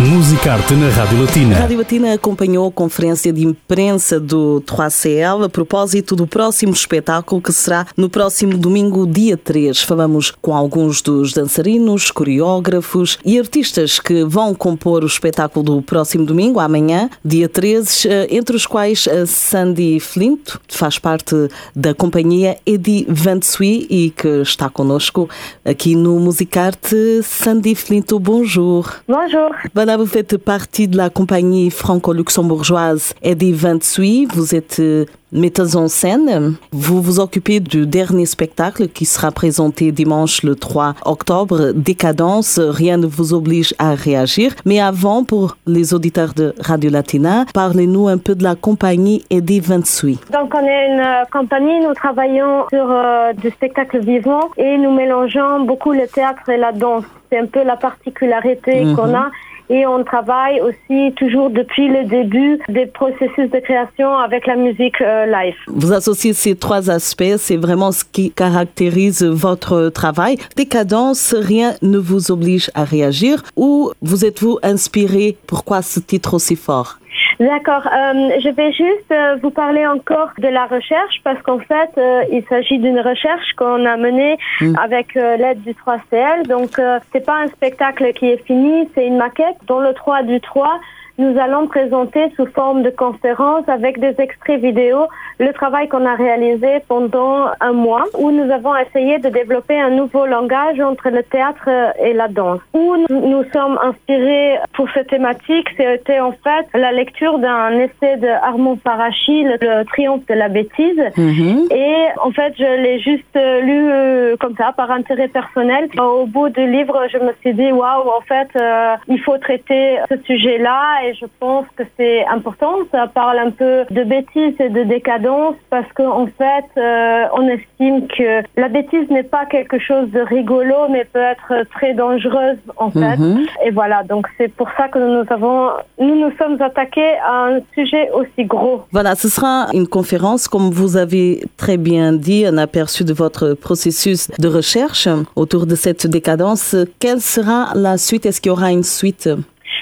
Musicarte na Rádio Latina. A Rádio Latina acompanhou a conferência de imprensa do 3CL a propósito do próximo espetáculo que será no próximo domingo, dia 3. Falamos com alguns dos dançarinos, coreógrafos e artistas que vão compor o espetáculo do próximo domingo, amanhã, dia 13, eh, entre os quais a Sandy Flint, que faz parte da companhia Eddie Van Sui e que está connosco aqui no Musicarte. Sandy Flint, bonjour. Bonjour. Voilà, vous faites partie de la compagnie franco-luxembourgeoise Eddie Van Sui. Vous êtes euh, metteuse en scène. Vous vous occupez du dernier spectacle qui sera présenté dimanche le 3 octobre, Décadence. Rien ne vous oblige à réagir. Mais avant, pour les auditeurs de Radio Latina, parlez-nous un peu de la compagnie Eddie Van Sui. Donc, on est une euh, compagnie, nous travaillons sur euh, du spectacle vivant et nous mélangeons beaucoup le théâtre et la danse. C'est un peu la particularité Mhm. qu'on a. Et on travaille aussi toujours depuis le début des processus de création avec la musique euh, live. Vous associez ces trois aspects, c'est vraiment ce qui caractérise votre travail. Décadence, rien ne vous oblige à réagir. Où vous êtes-vous inspiré? Pourquoi ce titre aussi fort? D'accord. Euh, je vais juste euh, vous parler encore de la recherche parce qu'en fait, euh, il s'agit d'une recherche qu'on a menée avec euh, l'aide du 3CL. Donc, euh, c'est pas un spectacle qui est fini, c'est une maquette. Dans le 3 du 3, nous allons présenter sous forme de conférence avec des extraits vidéo le travail qu'on a réalisé pendant un mois où nous avons essayé de développer un nouveau langage entre le théâtre et la danse. Où nous nous sommes inspirés pour cette thématique, c'était en fait la lecture d'un essai de Armand Parachi, le, triomphe de la bêtise. Et en fait, je l'ai juste lu euh, comme ça, par intérêt personnel. Au bout du livre, je me suis dit, waouh, en fait, euh, il faut traiter ce sujet-là et je pense que c'est important. Ça parle un peu de bêtise et de décadence parce qu'en fait, euh, on estime que la bêtise n'est pas quelque chose de rigolo, mais peut être très dangereuse en fait. Et voilà, donc c'est pour ça que nous avons, nous nous sommes attaqués à un sujet aussi gros. Voilà, ce sera une conférence, comme vous avez très bien dit, un aperçu de votre processus de recherche autour de cette décadence. Quelle sera la suite? Est-ce qu'il y aura une suite?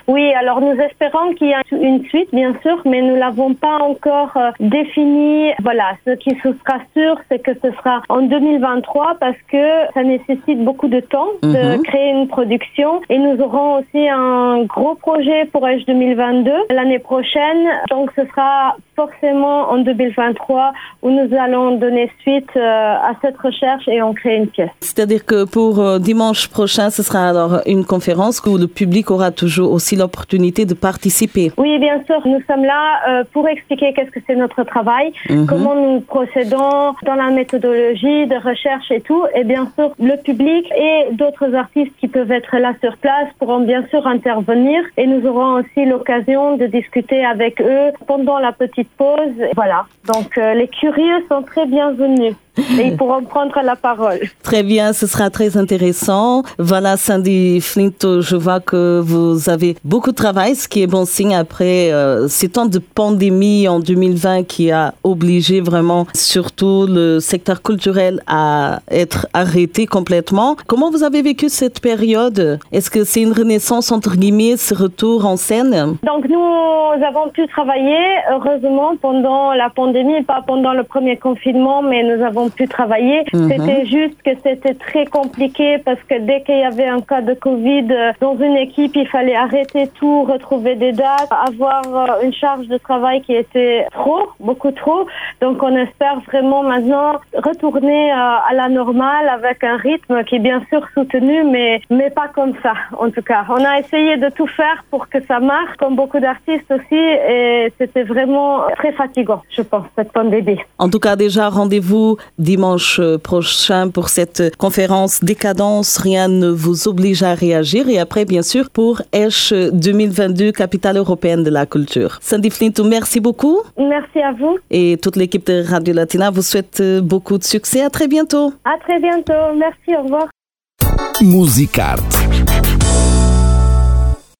Oui, alors nous espérons qu'il y a une suite, bien sûr, mais nous l'avons pas encore euh, défini. Voilà, ce qui se sera sûr, c'est que ce sera en 2023 parce que ça nécessite beaucoup de temps de créer une production et nous aurons aussi un gros projet pour H 2022 l'année prochaine. Donc ce sera forcément en 2023 où nous allons donner suite euh, à cette recherche et en créer une pièce. C'est-à-dire que pour euh, dimanche prochain, ce sera alors une conférence où le public aura toujours aussi l'opportunité de participer. Oui, bien sûr. Nous sommes là euh, pour expliquer qu'est-ce que c'est notre travail, comment nous procédons dans la méthodologie de recherche et tout. Et bien sûr, le public et d'autres artistes qui peuvent être là sur place pourront bien sûr intervenir. Et nous aurons aussi l'occasion de discuter avec eux pendant la petite pause. Voilà. Donc, euh, les curieux sont très bienvenus. Et ils pourront prendre la parole. Très bien, ce sera très intéressant. Voilà, Sandy Flint, je vois que vous avez beaucoup de travail, ce qui est bon signe après euh, ces temps de pandémie en 2020 qui a obligé vraiment surtout le secteur culturel à être arrêté complètement. Comment vous avez vécu cette période? Est-ce que c'est une renaissance entre guillemets, ce retour en scène? Donc nous avons pu travailler, heureusement, pendant la pandémie, pas pendant le premier confinement, mais nous avons pu travailler. C'était juste que c'était très compliqué parce que dès qu'il y avait un cas de Covid euh, dans une équipe, il fallait arrêter tout, retrouver des dates, avoir euh, une charge de travail qui était trop, beaucoup trop. Donc on espère vraiment maintenant retourner euh, à la normale avec un rythme qui est bien sûr soutenu, mais, mais pas comme ça, en tout cas. On a essayé de tout faire pour que ça marche, comme beaucoup d'artistes aussi, et c'était vraiment très fatigant, je pense, cette pandémie. En tout cas, déjà, rendez-vous dimanche prochain pour cette conférence Décadence. Rien ne vous oblige à réagir. Et après, bien sûr, pour Esch 2022, capitale européenne de la culture. Sandy Flintou, merci beaucoup. Merci à vous. Et toute l'équipe de Radio Latina vous souhaite beaucoup de succès. À très bientôt. À très bientôt. Merci. Au revoir. Musicarte